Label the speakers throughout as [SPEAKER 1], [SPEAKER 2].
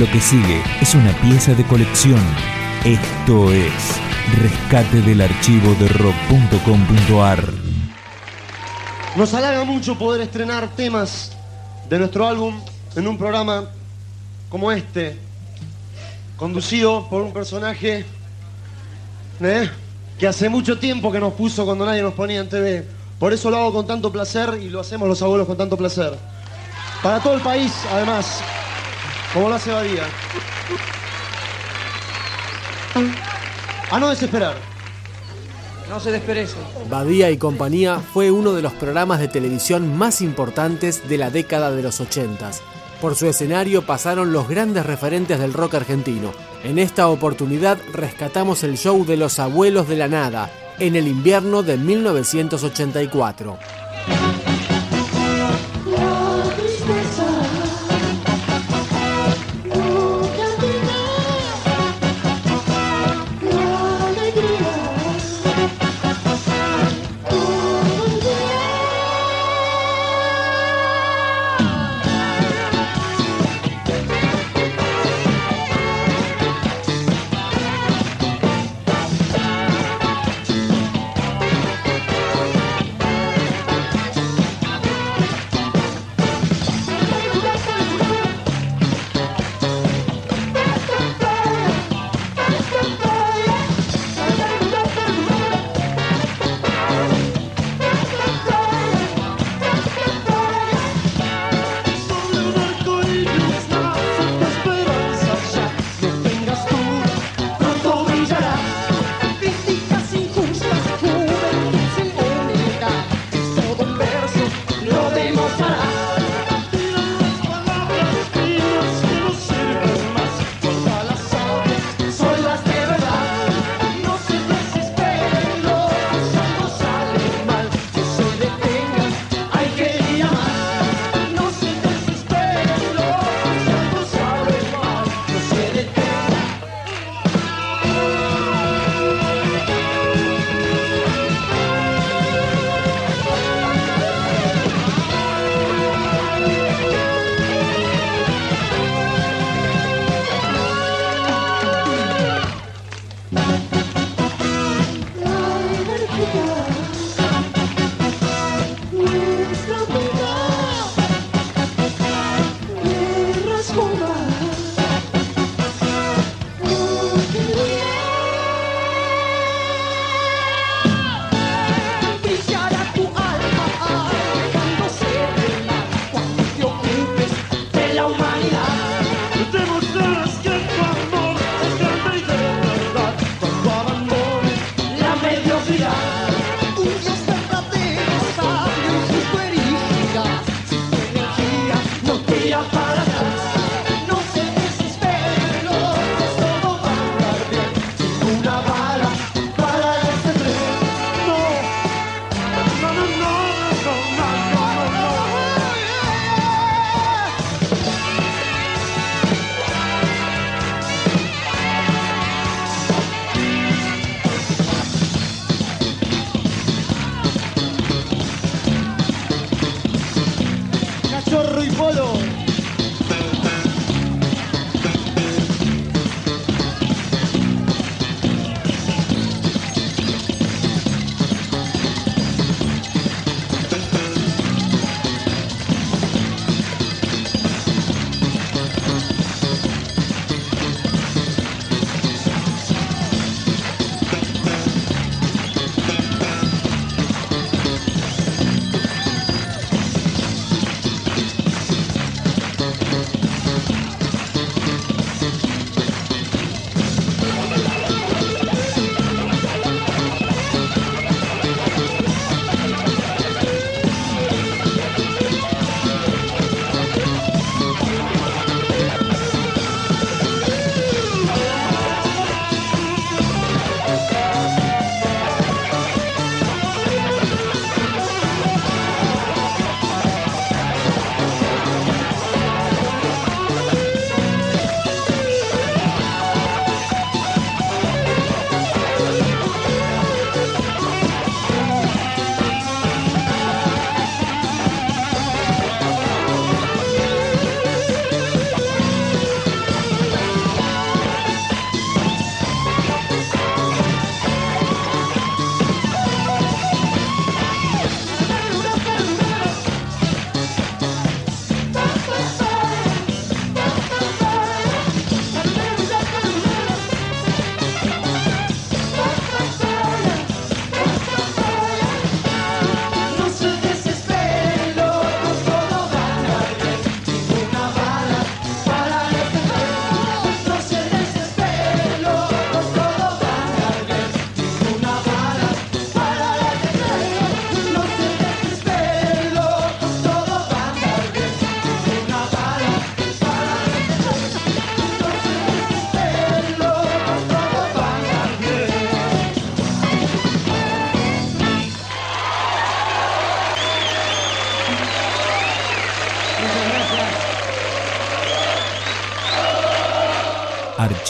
[SPEAKER 1] Lo que sigue es una pieza de colección. Esto es Rescate del archivo de rock.com.ar.
[SPEAKER 2] Nos halaga mucho poder estrenar temas de nuestro álbum en un programa como este, conducido por un personaje ¿eh? que hace mucho tiempo que nos puso cuando nadie nos ponía en TV. Por eso lo hago con tanto placer y lo hacemos los abuelos con tanto placer. Para todo el país, además, como lo hace Badía. A no desesperar.
[SPEAKER 3] No se desperece.
[SPEAKER 4] Badía y compañía fue uno de los programas de televisión más importantes de la década de los 80. Por su escenario pasaron los grandes referentes del rock argentino. En esta oportunidad rescatamos el show de los abuelos de la nada, en el invierno de 1984. y Polo.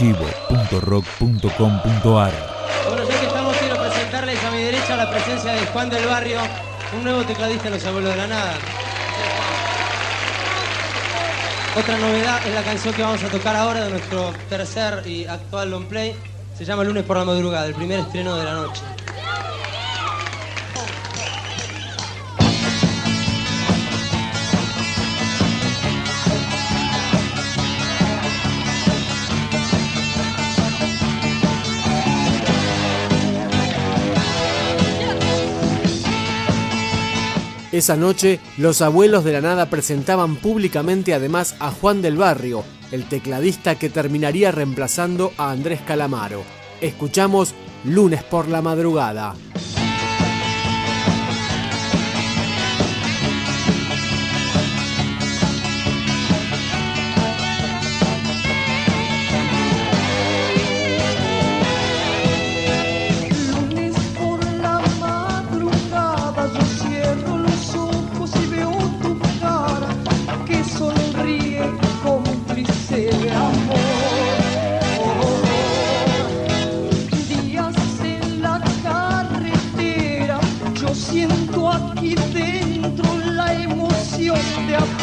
[SPEAKER 1] archivo.rock.com.ar.
[SPEAKER 5] Bueno, ya que estamos, quiero presentarles a mi derecha la presencia de Juan del Barrio, un nuevo tecladista en Los Abuelos de la Nada. Otra novedad es la canción que vamos a tocar ahora de nuestro tercer y actual long play. Se llama Lunes por la madrugada, el primer estreno de la noche.
[SPEAKER 3] Esa noche, los abuelos de la nada presentaban públicamente además a Juan del Barrio, el tecladista que terminaría reemplazando a Andrés Calamaro. Escuchamos Lunes por la madrugada.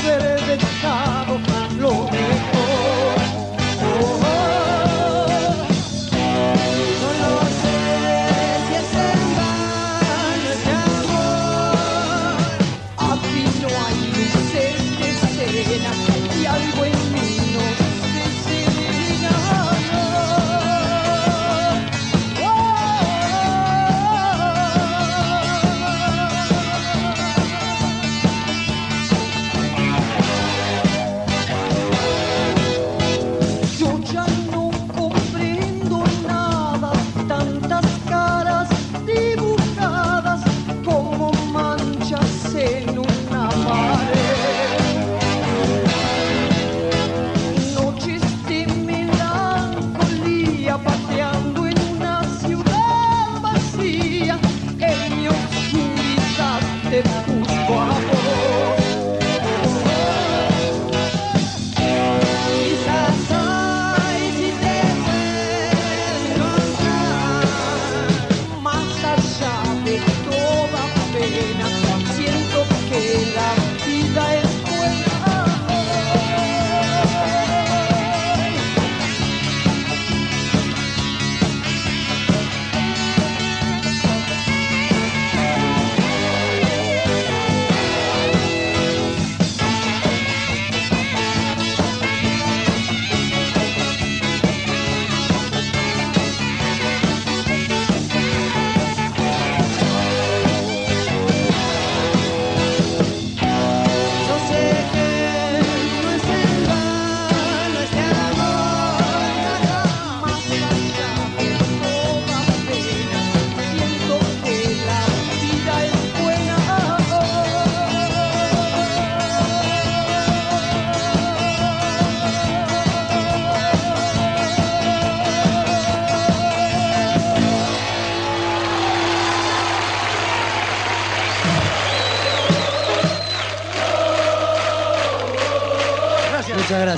[SPEAKER 4] De haber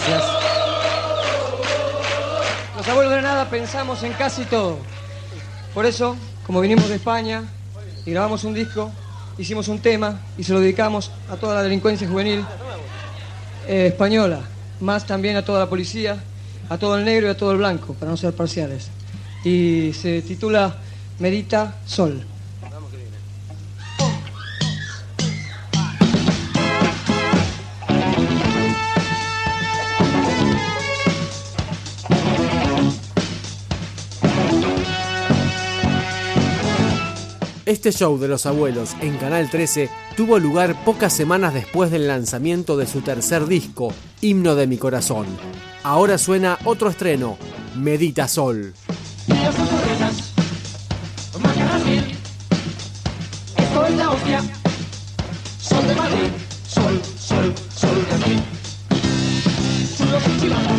[SPEAKER 5] gracias. Los abuelos de nada pensamos en casi todo. Por eso, como vinimos de España y grabamos un disco, hicimos un tema y se lo dedicamos a toda la delincuencia juvenil eh, española, más también a toda la policía, a todo el negro y a todo el blanco, para no ser parciales. Y se titula Medita Sol.
[SPEAKER 3] Este show de los abuelos en Canal 13 tuvo lugar pocas semanas después del lanzamiento de su tercer disco, Himno de mi Corazón. Ahora suena otro estreno, Medita Sol.
[SPEAKER 4] Sol sol, sol, de